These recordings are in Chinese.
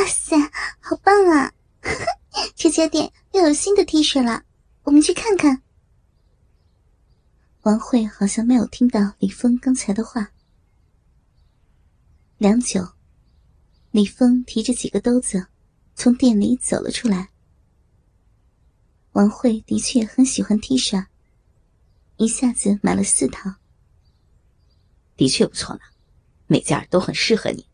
哇塞，好棒啊！这家店又有新的 T 恤了，我们去看看。王慧好像没有听到李峰刚才的话。良久，李峰提着几个兜子，从店里走了出来。王慧的确很喜欢 T 恤，一下子买了四套。的确不错呢，每件都很适合你。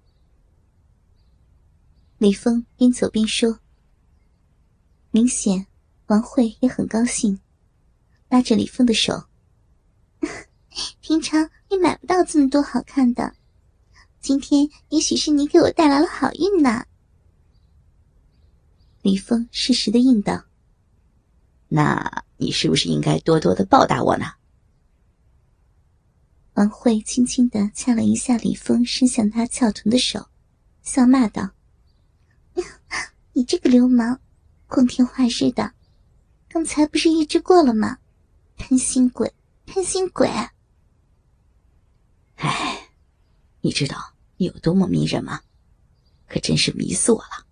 李峰边走边说。明显，王慧也很高兴，拉着李峰的手。平常也买不到这么多好看的，今天也许是你给我带来了好运呢。李峰适时的应道：“那你是不是应该多多的报答我呢？”王慧轻轻的掐了一下李峰伸向他翘臀的手，笑骂道：“ 你这个流氓！”光天化日的，刚才不是一直过了吗？贪心鬼，贪心鬼！哎，你知道你有多么迷人吗？可真是迷死我了。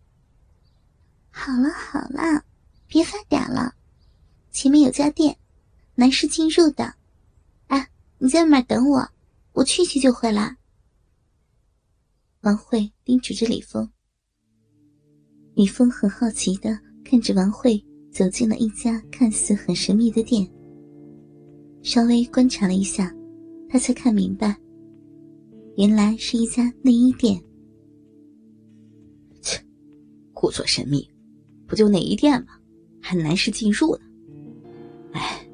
好了好了，别发嗲了。前面有家店，男士进入的。哎，你在外面等我，我去去就回来。王慧叮嘱着李峰。李峰很好奇的。看着王慧走进了一家看似很神秘的店，稍微观察了一下，他才看明白，原来是一家内衣店。切，故作神秘，不就内衣店吗？还男士进入呢？哎，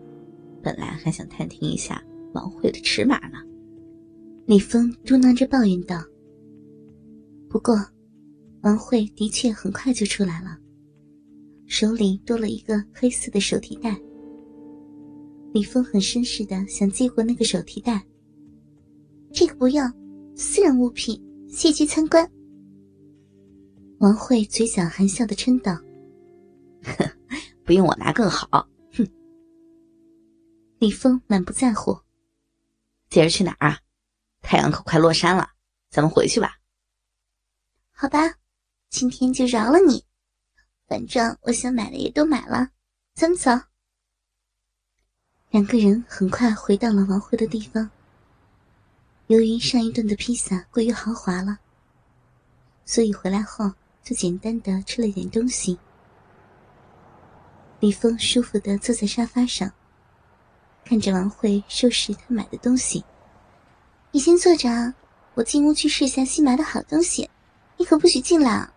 本来还想探听一下王慧的尺码呢。李峰嘟囔着抱怨道。不过，王慧的确很快就出来了。手里多了一个黑色的手提袋，李峰很绅士的想接过那个手提袋。这个不要，私人物品，谢绝参观。王慧嘴角含笑的嗔道：“不用我拿更好。”哼。李峰满不在乎。今儿去哪儿啊？太阳可快落山了，咱们回去吧。好吧，今天就饶了你。反正我想买的也都买了，咱们走。两个人很快回到了王慧的地方。由于上一顿的披萨过于豪华了，所以回来后就简单的吃了点东西。李峰舒服的坐在沙发上，看着王慧收拾他买的东西。你先坐着，我进屋去试下新买的好东西，你可不许进来。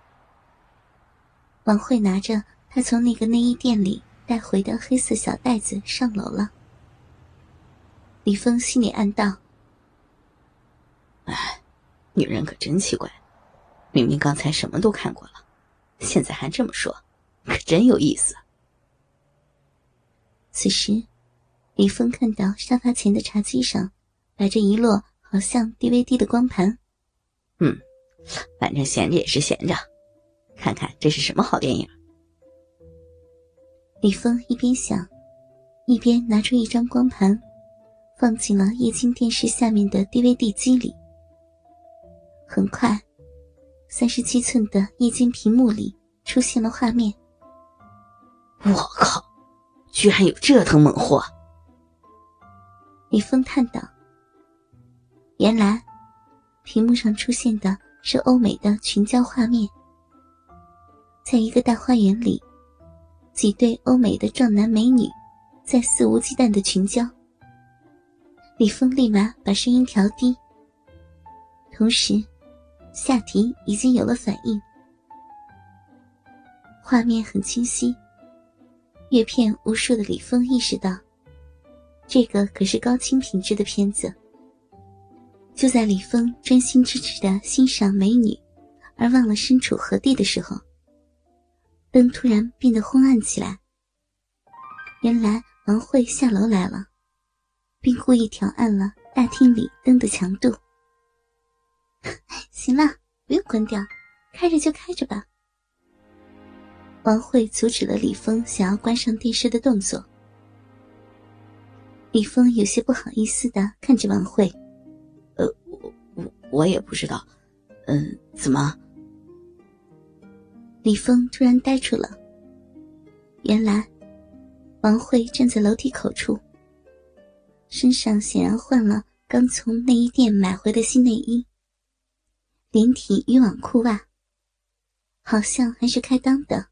王慧拿着她从那个内衣店里带回的黑色小袋子上楼了。李峰心里暗道：“哎，女人可真奇怪，明明刚才什么都看过了，现在还这么说，可真有意思。”此时，李峰看到沙发前的茶几上摆着一摞好像 DVD 的光盘。嗯，反正闲着也是闲着。看看这是什么好电影？李峰一边想，一边拿出一张光盘，放进了液晶电视下面的 DVD 机里。很快，三十七寸的液晶屏幕里出现了画面。我靠，居然有这等猛货！李峰叹道：“原来，屏幕上出现的是欧美的群交画面。”在一个大花园里，几对欧美的壮男美女在肆无忌惮的群交。李峰立马把声音调低，同时下体已经有了反应。画面很清晰，阅片无数的李峰意识到，这个可是高清品质的片子。就在李峰专心致志的欣赏美女，而忘了身处何地的时候。灯突然变得昏暗起来。原来王慧下楼来了，并故意调暗了大厅里灯的强度。行了，不用关掉，开着就开着吧。王慧阻止了李峰想要关上电视的动作。李峰有些不好意思的看着王慧：“呃，我我我也不知道，嗯，怎么？”李峰突然呆住了。原来，王慧站在楼梯口处，身上显然换了刚从内衣店买回的新内衣，连体渔网裤袜，好像还是开裆的。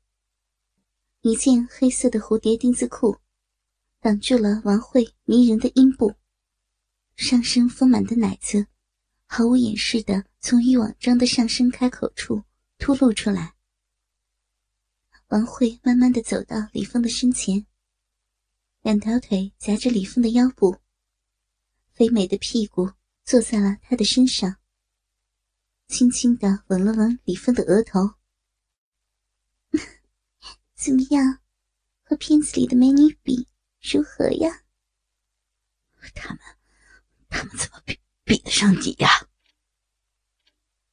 一件黑色的蝴蝶丁字裤，挡住了王慧迷人的阴部，上身丰满的奶子，毫无掩饰的从渔网装的上身开口处突露出来。王慧慢慢的走到李峰的身前，两条腿夹着李峰的腰部，肥美的屁股坐在了他的身上，轻轻的吻了吻李峰的额头。怎么样，和片子里的美女比如何呀？他们，他们怎么比比得上你呀？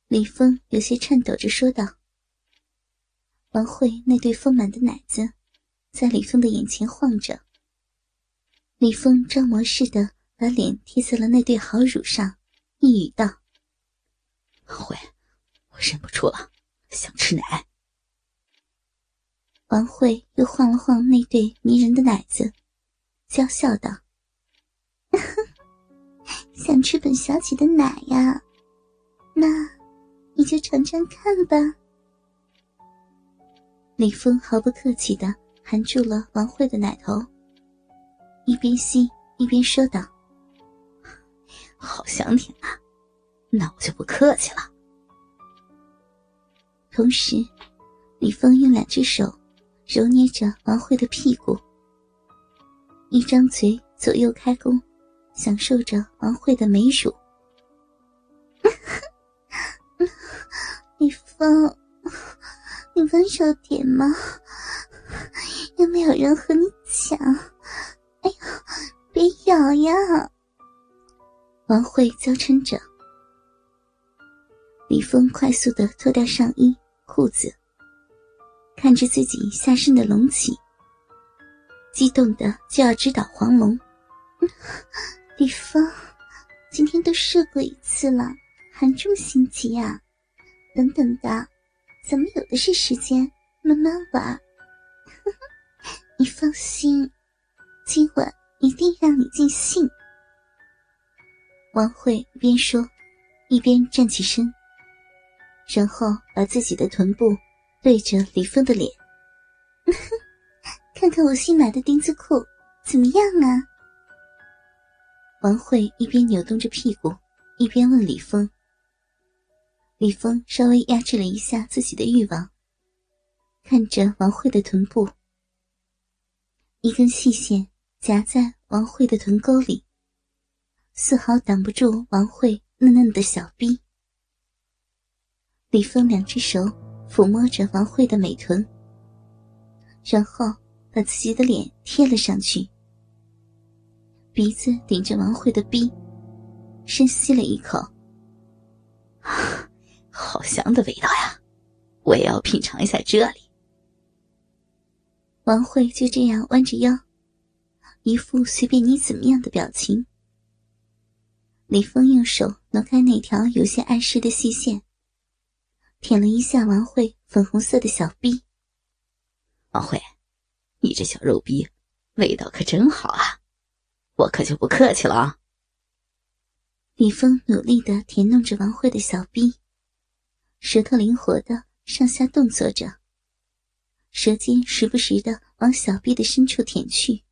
李峰有些颤抖着说道。王慧那对丰满的奶子，在李峰的眼前晃着。李峰招魔似的把脸贴在了那对好乳上，一语道：“慧，我忍不住了，想吃奶。”王慧又晃了晃那对迷人的奶子，娇笑道：“想吃本小姐的奶呀？那你就尝尝看吧。”李峰毫不客气的含住了王慧的奶头，一边吸一边说道：“好香甜啊，那我就不客气了。”同时，李峰用两只手揉捏着王慧的屁股，一张嘴左右开弓，享受着王慧的美乳。李峰。你温柔点吗？又没有人和你抢？哎呀，别咬呀！王慧娇嗔着。李峰快速的脱掉上衣裤子，看着自己下身的隆起，激动的就要直捣黄龙。李峰，今天都射过一次了，还这么心急啊？等等的。咱们有的是时间，慢慢玩。你放心，今晚一定让你尽兴。王慧边说，一边站起身，然后把自己的臀部对着李峰的脸，看看我新买的丁字裤怎么样啊？王慧一边扭动着屁股，一边问李峰。李峰稍微压制了一下自己的欲望，看着王慧的臀部，一根细线夹在王慧的臀沟里，丝毫挡不住王慧嫩嫩的小臂。李峰两只手抚摸着王慧的美臀，然后把自己的脸贴了上去，鼻子顶着王慧的臂，深吸了一口。好香的味道呀！我也要品尝一下这里。王慧就这样弯着腰，一副随便你怎么样的表情。李峰用手挪开那条有些碍事的细线，舔了一下王慧粉红色的小臂。王慧，你这小肉逼，味道可真好啊！我可就不客气了啊！李峰努力的舔弄着王慧的小臂。舌头灵活的上下动作着，舌尖时不时的往小臂的深处舔去。